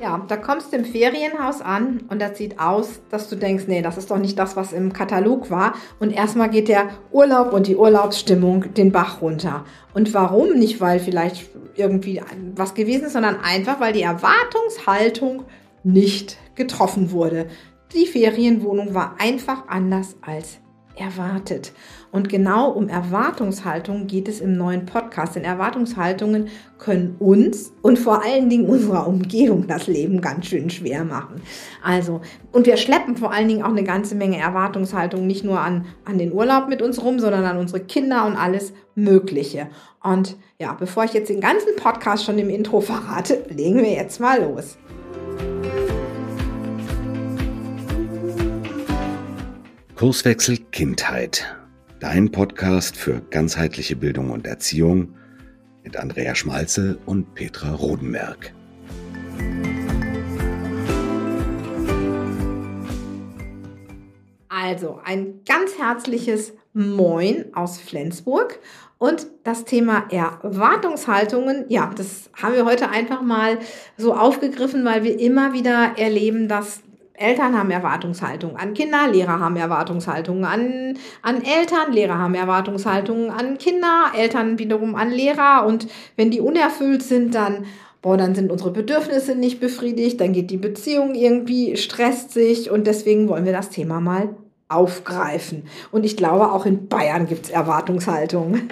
Ja, da kommst du im Ferienhaus an und das sieht aus, dass du denkst, nee, das ist doch nicht das, was im Katalog war. Und erstmal geht der Urlaub und die Urlaubsstimmung den Bach runter. Und warum? Nicht, weil vielleicht irgendwie was gewesen ist, sondern einfach, weil die Erwartungshaltung nicht getroffen wurde. Die Ferienwohnung war einfach anders als erwartet. Und genau um Erwartungshaltung geht es im neuen Podcast. Denn Erwartungshaltungen können uns und vor allen Dingen unserer Umgebung das Leben ganz schön schwer machen. Also, und wir schleppen vor allen Dingen auch eine ganze Menge Erwartungshaltung nicht nur an, an den Urlaub mit uns rum, sondern an unsere Kinder und alles Mögliche. Und ja, bevor ich jetzt den ganzen Podcast schon im Intro verrate, legen wir jetzt mal los. Kurswechsel Kindheit. Dein Podcast für ganzheitliche Bildung und Erziehung mit Andrea Schmalze und Petra Rodenberg. Also ein ganz herzliches Moin aus Flensburg und das Thema Erwartungshaltungen, ja, das haben wir heute einfach mal so aufgegriffen, weil wir immer wieder erleben, dass Eltern haben Erwartungshaltungen an Kinder, Lehrer haben Erwartungshaltungen an, an Eltern, Lehrer haben Erwartungshaltungen an Kinder, Eltern wiederum an Lehrer. Und wenn die unerfüllt sind, dann, boah, dann sind unsere Bedürfnisse nicht befriedigt, dann geht die Beziehung irgendwie, stresst sich. Und deswegen wollen wir das Thema mal aufgreifen. Und ich glaube, auch in Bayern gibt es Erwartungshaltungen.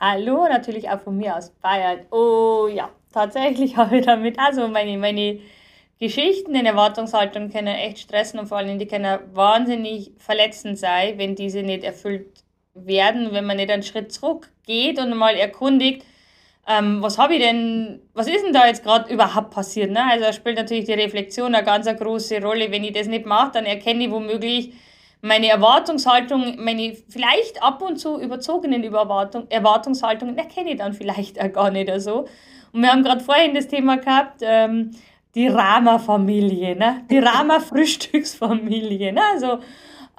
Hallo, natürlich auch von mir aus Bayern. Oh ja, tatsächlich habe ich damit also meine, meine Geschichten in Erwartungshaltung können echt stressen und vor allem die können wahnsinnig verletzend sein, wenn diese nicht erfüllt werden, wenn man nicht einen Schritt zurück geht und mal erkundigt, ähm, was habe ich denn, was ist denn da jetzt gerade überhaupt passiert? Ne? Also spielt natürlich die Reflexion eine ganz eine große Rolle. Wenn ich das nicht mache, dann erkenne ich womöglich meine Erwartungshaltung, meine vielleicht ab und zu überzogenen Überwartung, Erwartungshaltungen, erkenne ich dann vielleicht auch gar nicht so. Und wir haben gerade vorhin das Thema gehabt, ähm, die Rama-Familie, ne? die Rama-Frühstücksfamilie. Ne? Also,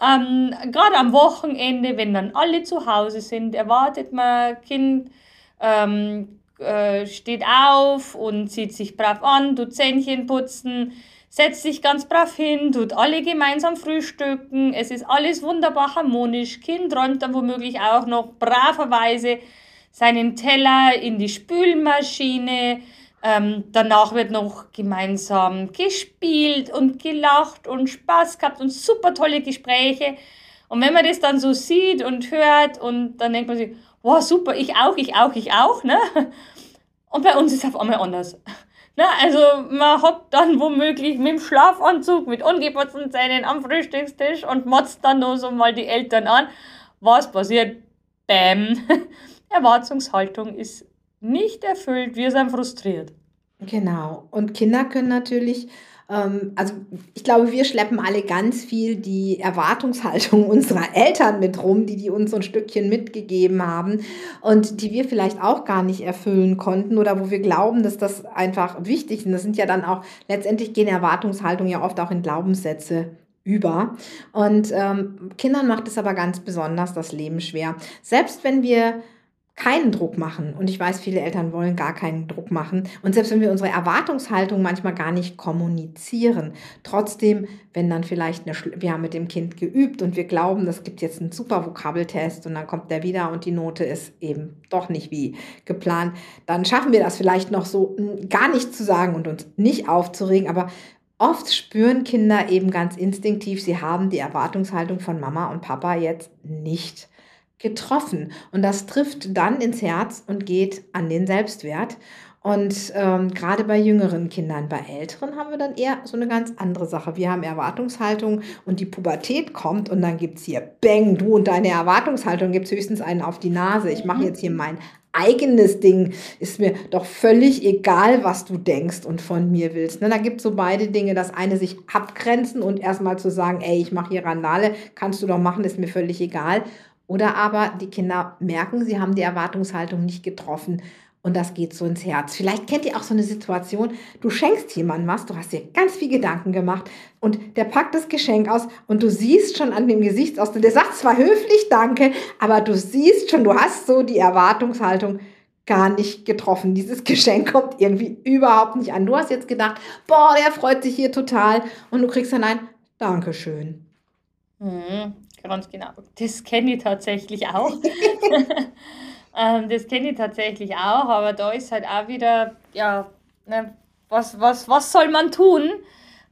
ähm, gerade am Wochenende, wenn dann alle zu Hause sind, erwartet man, Kind ähm, äh, steht auf und zieht sich brav an, tut Zähnchen putzen, setzt sich ganz brav hin, tut alle gemeinsam frühstücken. Es ist alles wunderbar harmonisch. Kind räumt dann womöglich auch noch braverweise seinen Teller in die Spülmaschine ähm, danach wird noch gemeinsam gespielt und gelacht und Spaß gehabt und super tolle Gespräche. Und wenn man das dann so sieht und hört und dann denkt man sich, wow, super, ich auch, ich auch, ich auch, ne? Und bei uns ist es auf einmal anders. Ne? Also man hockt dann womöglich mit dem Schlafanzug, mit ungeputzten Zähnen am Frühstückstisch und motzt dann nur so mal die Eltern an. Was passiert? Bäm. Erwartungshaltung ist nicht erfüllt, wir sind frustriert. Genau. Und Kinder können natürlich, ähm, also ich glaube, wir schleppen alle ganz viel die Erwartungshaltung unserer Eltern mit rum, die die uns so ein Stückchen mitgegeben haben und die wir vielleicht auch gar nicht erfüllen konnten oder wo wir glauben, dass das einfach wichtig ist. Das sind ja dann auch, letztendlich gehen Erwartungshaltungen ja oft auch in Glaubenssätze über. Und ähm, Kindern macht es aber ganz besonders das Leben schwer. Selbst wenn wir keinen Druck machen. Und ich weiß, viele Eltern wollen gar keinen Druck machen. Und selbst wenn wir unsere Erwartungshaltung manchmal gar nicht kommunizieren, trotzdem, wenn dann vielleicht eine, wir haben mit dem Kind geübt und wir glauben, das gibt jetzt einen super Vokabeltest und dann kommt der wieder und die Note ist eben doch nicht wie geplant, dann schaffen wir das vielleicht noch so gar nicht zu sagen und uns nicht aufzuregen, aber Oft spüren Kinder eben ganz instinktiv, sie haben die Erwartungshaltung von Mama und Papa jetzt nicht getroffen. Und das trifft dann ins Herz und geht an den Selbstwert. Und ähm, gerade bei jüngeren Kindern, bei älteren haben wir dann eher so eine ganz andere Sache. Wir haben Erwartungshaltung und die Pubertät kommt und dann gibt es hier, bang, du und deine Erwartungshaltung, gibt es höchstens einen auf die Nase. Ich mache jetzt hier mein eigenes Ding. Ist mir doch völlig egal, was du denkst und von mir willst. Ne, da gibt es so beide Dinge. Das eine sich abgrenzen und erstmal zu sagen, ey, ich mache hier Randale, kannst du doch machen, ist mir völlig egal. Oder aber die Kinder merken, sie haben die Erwartungshaltung nicht getroffen und das geht so ins Herz. Vielleicht kennt ihr auch so eine Situation, du schenkst jemandem was, du hast dir ganz viel Gedanken gemacht und der packt das Geschenk aus und du siehst schon an dem Gesichtsausdruck, der sagt zwar höflich Danke, aber du siehst schon, du hast so die Erwartungshaltung, gar nicht getroffen. Dieses Geschenk kommt irgendwie überhaupt nicht an. Du hast jetzt gedacht, boah, der freut sich hier total. Und du kriegst dann ein Dankeschön. Mhm, ganz genau. Das kenne ich tatsächlich auch. ähm, das kenne ich tatsächlich auch, aber da ist halt auch wieder, ja, ne, was, was, was soll man tun?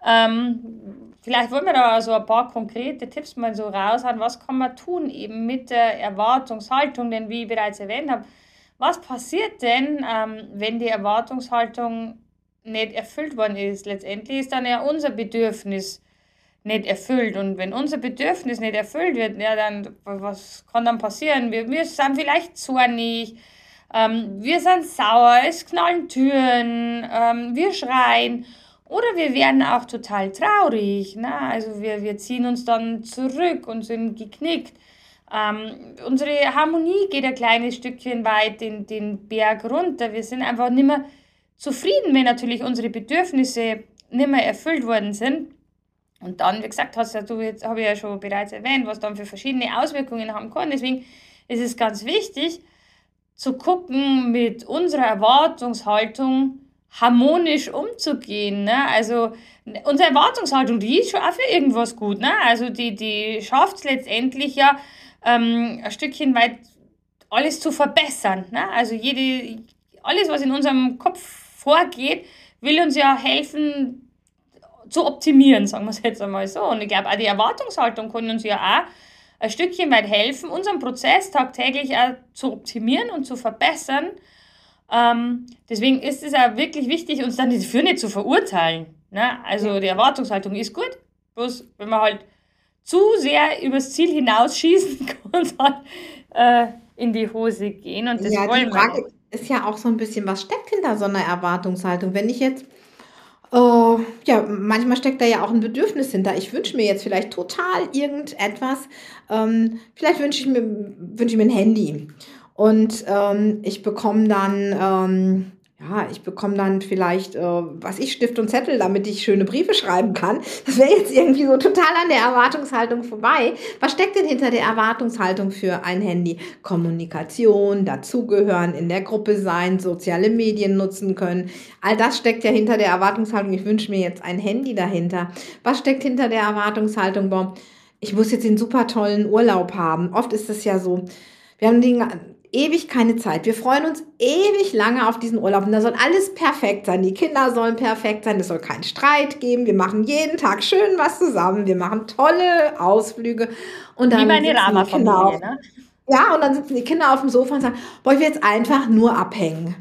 Ähm, vielleicht wollen wir da so ein paar konkrete Tipps mal so raushauen. Was kann man tun eben mit der Erwartungshaltung? Denn wie ich bereits erwähnt habe, was passiert denn, ähm, wenn die Erwartungshaltung nicht erfüllt worden ist? Letztendlich ist dann ja unser Bedürfnis nicht erfüllt. Und wenn unser Bedürfnis nicht erfüllt wird, ja, dann was kann dann passieren? Wir, wir sind vielleicht zornig, ähm, wir sind sauer, es knallen Türen, ähm, wir schreien. Oder wir werden auch total traurig. Ne? Also wir, wir ziehen uns dann zurück und sind geknickt. Ähm, unsere Harmonie geht ein kleines Stückchen weit den, den Berg runter. Wir sind einfach nicht mehr zufrieden, wenn natürlich unsere Bedürfnisse nicht mehr erfüllt worden sind. Und dann, wie gesagt, hast ja du jetzt, habe ich ja schon bereits erwähnt, was dann für verschiedene Auswirkungen haben kann. Deswegen ist es ganz wichtig, zu gucken, mit unserer Erwartungshaltung harmonisch umzugehen. Ne? Also unsere Erwartungshaltung, die ist schon auch für irgendwas gut. Ne? Also die, die schafft es letztendlich ja, ähm, ein Stückchen weit alles zu verbessern. Ne? Also jede, alles, was in unserem Kopf vorgeht, will uns ja helfen, zu optimieren, sagen wir es jetzt einmal so. Und ich glaube, auch die Erwartungshaltung kann uns ja auch ein Stückchen weit helfen, unseren Prozess tagtäglich auch zu optimieren und zu verbessern. Ähm, deswegen ist es auch wirklich wichtig, uns dann dafür nicht zu verurteilen. Ne? Also die Erwartungshaltung ist gut, bloß wenn man halt zu sehr übers Ziel hinausschießen, kann halt äh, in die Hose gehen. Und das ja, wollen die Frage wir. ist ja auch so ein bisschen, was steckt hinter so einer Erwartungshaltung? Wenn ich jetzt Oh, ja, manchmal steckt da ja auch ein Bedürfnis hinter. Ich wünsche mir jetzt vielleicht total irgendetwas. Ähm, vielleicht wünsche ich, mir, wünsch ich mir ein Handy. Und ähm, ich bekomme dann ähm, ja, ich bekomme dann vielleicht, äh, was ich, Stift und Zettel, damit ich schöne Briefe schreiben kann. Das wäre jetzt irgendwie so total an der Erwartungshaltung vorbei. Was steckt denn hinter der Erwartungshaltung für ein Handy? Kommunikation, dazugehören, in der Gruppe sein, soziale Medien nutzen können. All das steckt ja hinter der Erwartungshaltung. Ich wünsche mir jetzt ein Handy dahinter. Was steckt hinter der Erwartungshaltung? Boah, ich muss jetzt den super tollen Urlaub haben. Oft ist es ja so, wir haben den ewig keine Zeit. Wir freuen uns ewig lange auf diesen Urlaub und da soll alles perfekt sein. Die Kinder sollen perfekt sein, es soll keinen Streit geben. Wir machen jeden Tag schön was zusammen. Wir machen tolle Ausflüge. Und dann Wie meine Rama-Familie, ne? Ja, und dann sitzen die Kinder auf dem Sofa und sagen, boah, ich will jetzt einfach nur abhängen.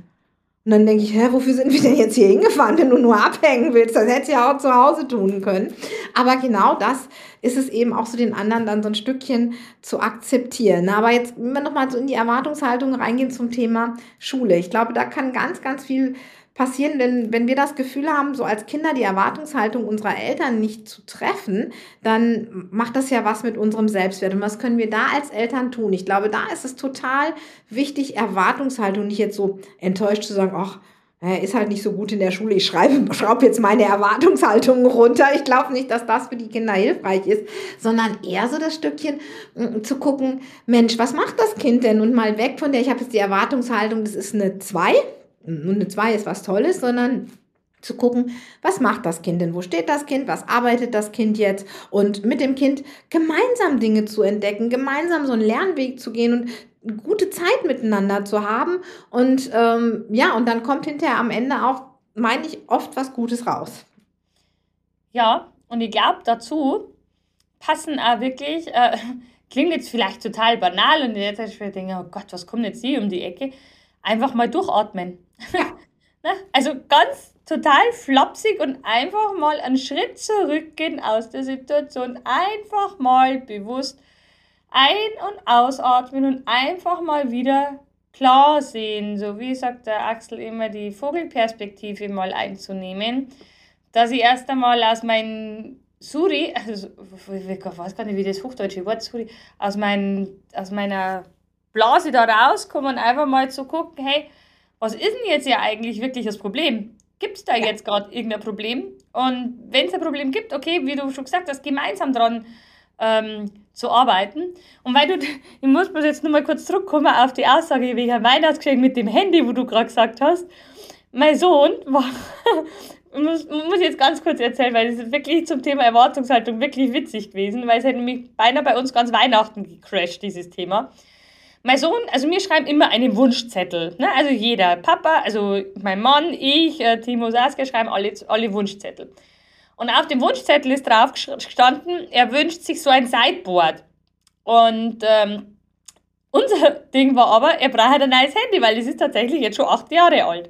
Und dann denke ich, hä, wofür sind wir denn jetzt hier hingefahren, wenn du nur abhängen willst? Das hättest du ja auch zu Hause tun können. Aber genau das ist es eben auch so den anderen dann so ein Stückchen zu akzeptieren. Aber jetzt, wenn wir nochmal so in die Erwartungshaltung reingehen zum Thema Schule. Ich glaube, da kann ganz, ganz viel passieren, denn wenn wir das Gefühl haben, so als Kinder die Erwartungshaltung unserer Eltern nicht zu treffen, dann macht das ja was mit unserem Selbstwert. Und was können wir da als Eltern tun? Ich glaube, da ist es total wichtig, Erwartungshaltung nicht jetzt so enttäuscht zu sagen, ach, er ist halt nicht so gut in der Schule. Ich schreibe, schraube jetzt meine Erwartungshaltung runter. Ich glaube nicht, dass das für die Kinder hilfreich ist, sondern eher so das Stückchen mm, zu gucken, Mensch, was macht das Kind denn? Und mal weg von der, ich habe jetzt die Erwartungshaltung, das ist eine 2 und eine 2 ist was Tolles, sondern zu gucken, was macht das Kind denn? Wo steht das Kind? Was arbeitet das Kind jetzt? Und mit dem Kind gemeinsam Dinge zu entdecken, gemeinsam so einen Lernweg zu gehen und gute Zeit miteinander zu haben. Und ähm, ja, und dann kommt hinterher am Ende auch, meine ich, oft was Gutes raus. Ja, und ich glaube, dazu passen auch wirklich, äh, klingt jetzt vielleicht total banal und jetzt ich denke, oh Gott, was kommt jetzt hier um die Ecke? Einfach mal durchatmen. Ja. Ne? also ganz total flapsig und einfach mal einen Schritt zurückgehen aus der Situation. Einfach mal bewusst ein- und ausatmen und einfach mal wieder klar sehen. So wie sagt der Axel immer, die Vogelperspektive mal einzunehmen. Dass ich erst einmal aus meinem Suri, also ich weiß gar nicht, wie das hochdeutsche Wort Suri, aus, mein, aus meiner Blase da rauskomme und einfach mal zu gucken, hey, was ist denn jetzt ja eigentlich wirklich das Problem? Gibt es da jetzt gerade irgendein Problem? Und wenn es ein Problem gibt, okay, wie du schon gesagt hast, gemeinsam dran ähm, zu arbeiten. Und weil du, ich muss bloß jetzt nur mal kurz zurückkommen auf die Aussage wegen Weihnachtsgeschenk mit dem Handy, wo du gerade gesagt hast. Mein Sohn war, muss, muss ich jetzt ganz kurz erzählen, weil es ist wirklich zum Thema Erwartungshaltung wirklich witzig gewesen, weil es hat nämlich beinahe bei uns ganz Weihnachten gecrashed, dieses Thema. Mein Sohn, also wir schreiben immer einen Wunschzettel. Ne? Also jeder, Papa, also mein Mann, ich, äh, Timo Saskia schreiben alle, alle Wunschzettel. Und auf dem Wunschzettel ist drauf gestanden, er wünscht sich so ein Sideboard. Und ähm, unser Ding war aber, er braucht ein neues Handy, weil es ist tatsächlich jetzt schon acht Jahre alt.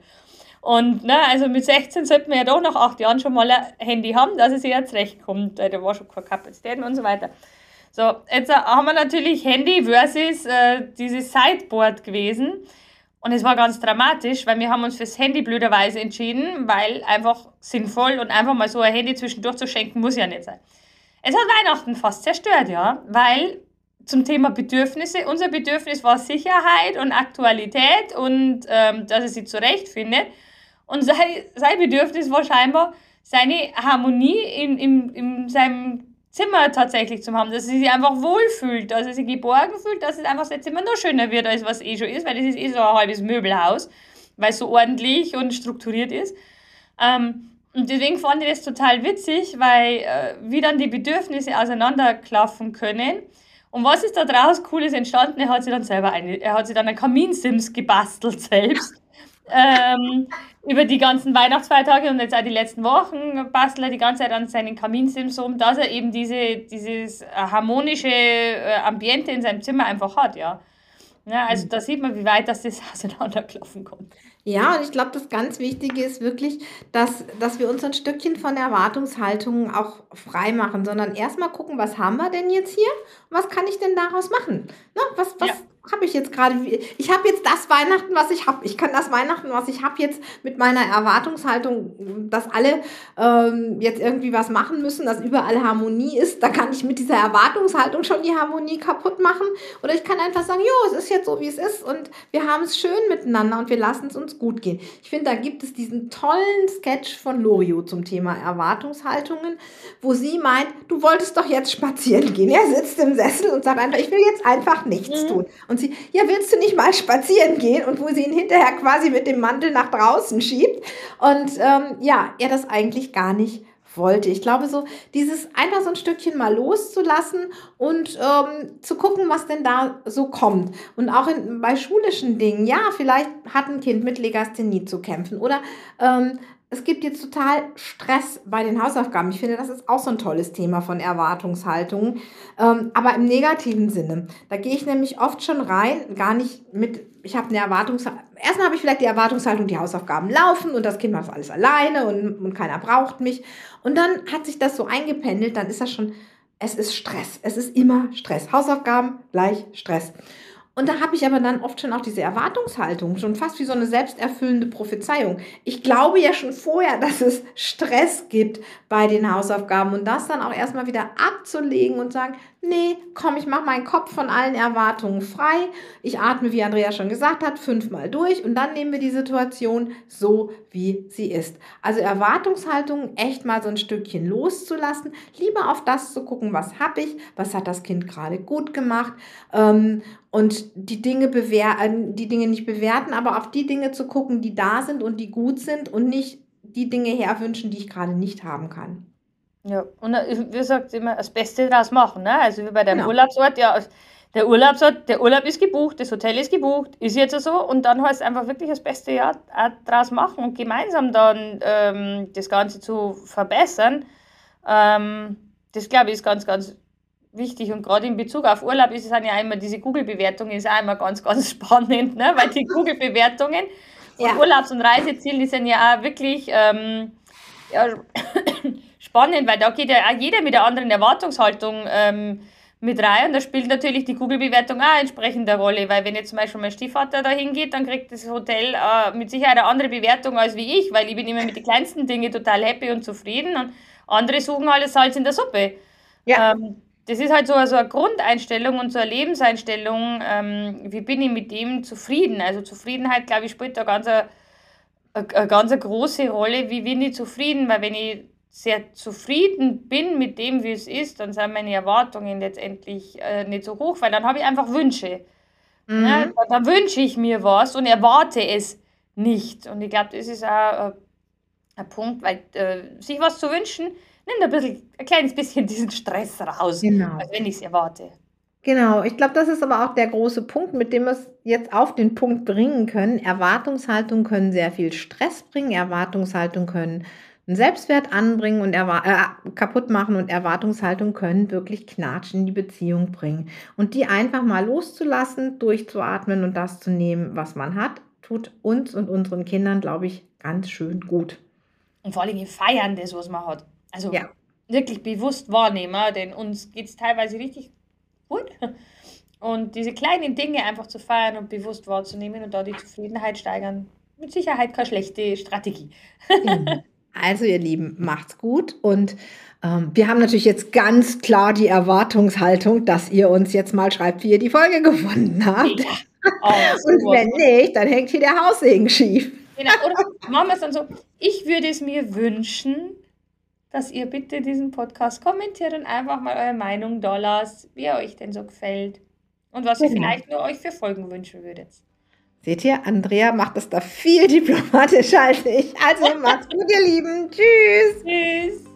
Und ne, also mit 16 sollten wir ja doch nach acht Jahren schon mal ein Handy haben, dass es sich jetzt recht kommt. Da war schon keine Kapazitäten und so weiter. So, jetzt haben wir natürlich Handy versus äh, dieses Sideboard gewesen. Und es war ganz dramatisch, weil wir haben uns fürs Handy blöderweise entschieden, weil einfach sinnvoll und einfach mal so ein Handy zwischendurch zu schenken, muss ja nicht sein. Es hat Weihnachten fast zerstört, ja, weil zum Thema Bedürfnisse, unser Bedürfnis war Sicherheit und Aktualität und ähm, dass er sich zurechtfindet. Und sein, sein Bedürfnis war scheinbar seine Harmonie in, in, in seinem Zimmer tatsächlich zu haben, dass sie sich einfach wohlfühlt, dass sie sich geborgen fühlt, dass es einfach sein Zimmer noch schöner wird, als was eh schon ist, weil es ist eh so ein halbes Möbelhaus, weil es so ordentlich und strukturiert ist. Ähm, und deswegen fand ich das total witzig, weil äh, wie dann die Bedürfnisse auseinanderklaffen können. Und was ist da draus Cooles entstanden? Er hat sich dann selber eine, er hat sich dann ein Kaminsims gebastelt selbst. Ähm, über die ganzen Weihnachtsfeiertage und jetzt auch die letzten Wochen bastelt er die ganze Zeit an seinen Kaminsims um, dass er eben diese, dieses harmonische äh, Ambiente in seinem Zimmer einfach hat, ja. ja also mhm. da sieht man, wie weit das, das auseinanderklaufen kommt. Ja, und ich glaube, das ganz Wichtige ist wirklich, dass, dass wir uns ein Stückchen von Erwartungshaltungen auch frei machen, sondern erstmal gucken, was haben wir denn jetzt hier? Was kann ich denn daraus machen? Na, was, was, ja habe ich jetzt gerade, ich habe jetzt das Weihnachten, was ich habe. Ich kann das Weihnachten, was ich habe, jetzt mit meiner Erwartungshaltung, dass alle ähm, jetzt irgendwie was machen müssen, dass überall Harmonie ist. Da kann ich mit dieser Erwartungshaltung schon die Harmonie kaputt machen. Oder ich kann einfach sagen, jo, es ist jetzt so, wie es ist und wir haben es schön miteinander und wir lassen es uns gut gehen. Ich finde, da gibt es diesen tollen Sketch von Lorio zum Thema Erwartungshaltungen, wo sie meint, du wolltest doch jetzt spazieren gehen. Er sitzt im Sessel und sagt einfach, ich will jetzt einfach nichts mhm. tun. Und sie, ja, willst du nicht mal spazieren gehen? Und wo sie ihn hinterher quasi mit dem Mantel nach draußen schiebt. Und ähm, ja, er das eigentlich gar nicht wollte. Ich glaube, so dieses einfach so ein Stückchen mal loszulassen und ähm, zu gucken, was denn da so kommt. Und auch in, bei schulischen Dingen, ja, vielleicht hat ein Kind mit Legasthenie zu kämpfen oder ähm, es gibt jetzt total Stress bei den Hausaufgaben. Ich finde, das ist auch so ein tolles Thema von Erwartungshaltungen, ähm, aber im negativen Sinne. Da gehe ich nämlich oft schon rein, gar nicht mit, ich habe eine Erwartungshaltung. Erstmal habe ich vielleicht die Erwartungshaltung, die Hausaufgaben laufen und das Kind macht alles alleine und, und keiner braucht mich. Und dann hat sich das so eingependelt, dann ist das schon, es ist Stress. Es ist immer Stress. Hausaufgaben gleich Stress. Und da habe ich aber dann oft schon auch diese Erwartungshaltung, schon fast wie so eine selbsterfüllende Prophezeiung. Ich glaube ja schon vorher, dass es Stress gibt bei den Hausaufgaben und das dann auch erstmal wieder abzulegen und sagen, nee, komm, ich mache meinen Kopf von allen Erwartungen frei. Ich atme, wie Andrea schon gesagt hat, fünfmal durch und dann nehmen wir die Situation so, wie sie ist. Also Erwartungshaltung echt mal so ein Stückchen loszulassen, lieber auf das zu gucken, was habe ich, was hat das Kind gerade gut gemacht ähm, und die Dinge bewerten, die Dinge nicht bewerten, aber auf die Dinge zu gucken, die da sind und die gut sind und nicht die Dinge herwünschen, die ich gerade nicht haben kann. Ja, und äh, wie gesagt, immer das Beste daraus machen. Ne? Also wie bei deinem genau. Urlaubsort, ja, der Urlaubsort, der Urlaub ist gebucht, das Hotel ist gebucht, ist jetzt so und dann heißt es einfach wirklich das Beste ja daraus machen und gemeinsam dann ähm, das Ganze zu verbessern. Ähm, das glaube ich ist ganz, ganz wichtig und gerade in Bezug auf Urlaub ist es ja immer diese Google-Bewertung ist auch immer ganz, ganz spannend, ne? weil die Google-Bewertungen ja. Urlaubs- und Reisezielen die sind ja auch wirklich ähm, ja, spannend, weil da geht ja auch jeder mit einer anderen Erwartungshaltung ähm, mit rein. Und da spielt natürlich die Google-Bewertung auch entsprechend eine Rolle, weil wenn jetzt zum Beispiel mein Stiefvater da hingeht, dann kriegt das Hotel äh, mit Sicherheit eine andere Bewertung als wie ich, weil ich bin immer mit den kleinsten Dingen total happy und zufrieden und andere suchen alles Salz in der Suppe. Ja. Ähm, das ist halt so, so eine Grundeinstellung und so eine Lebenseinstellung, ähm, wie bin ich mit dem zufrieden. Also Zufriedenheit, glaube ich, spielt da ganz eine, eine, eine ganz eine große Rolle, wie bin ich zufrieden, weil wenn ich sehr zufrieden bin mit dem, wie es ist, dann sind meine Erwartungen letztendlich äh, nicht so hoch, weil dann habe ich einfach Wünsche. Mhm. Ne? Dann, dann wünsche ich mir was und erwarte es nicht. Und ich glaube, das ist auch äh, ein Punkt, weil äh, sich was zu wünschen, nimmt ein, bisschen, ein kleines bisschen diesen Stress raus, genau. als wenn ich es erwarte. Genau, ich glaube, das ist aber auch der große Punkt, mit dem wir es jetzt auf den Punkt bringen können. Erwartungshaltung können sehr viel Stress bringen, Erwartungshaltung können einen Selbstwert anbringen und äh, kaputt machen und Erwartungshaltung können wirklich Knatsch in die Beziehung bringen. Und die einfach mal loszulassen, durchzuatmen und das zu nehmen, was man hat, tut uns und unseren Kindern, glaube ich, ganz schön gut. Und vor allem feiern das, was man hat. Also ja. wirklich bewusst wahrnehmen, denn uns geht es teilweise richtig gut. Und diese kleinen Dinge einfach zu feiern und bewusst wahrzunehmen und da die Zufriedenheit steigern, mit Sicherheit keine schlechte Strategie. Also ihr Lieben, macht's gut und ähm, wir haben natürlich jetzt ganz klar die Erwartungshaltung, dass ihr uns jetzt mal schreibt, wie ihr die Folge gefunden habt. Ja. Oh, und wenn nicht, dann hängt hier der Haussegen schief. Genau, oder machen wir es dann so, ich würde es mir wünschen, dass ihr bitte diesen Podcast kommentiert und einfach mal eure Meinung lasst, wie er euch denn so gefällt und was genau. ihr vielleicht nur euch für Folgen wünschen würdet. Seht ihr, Andrea macht das da viel diplomatischer als ich. Also macht's gut, ihr Lieben. Tschüss. Tschüss.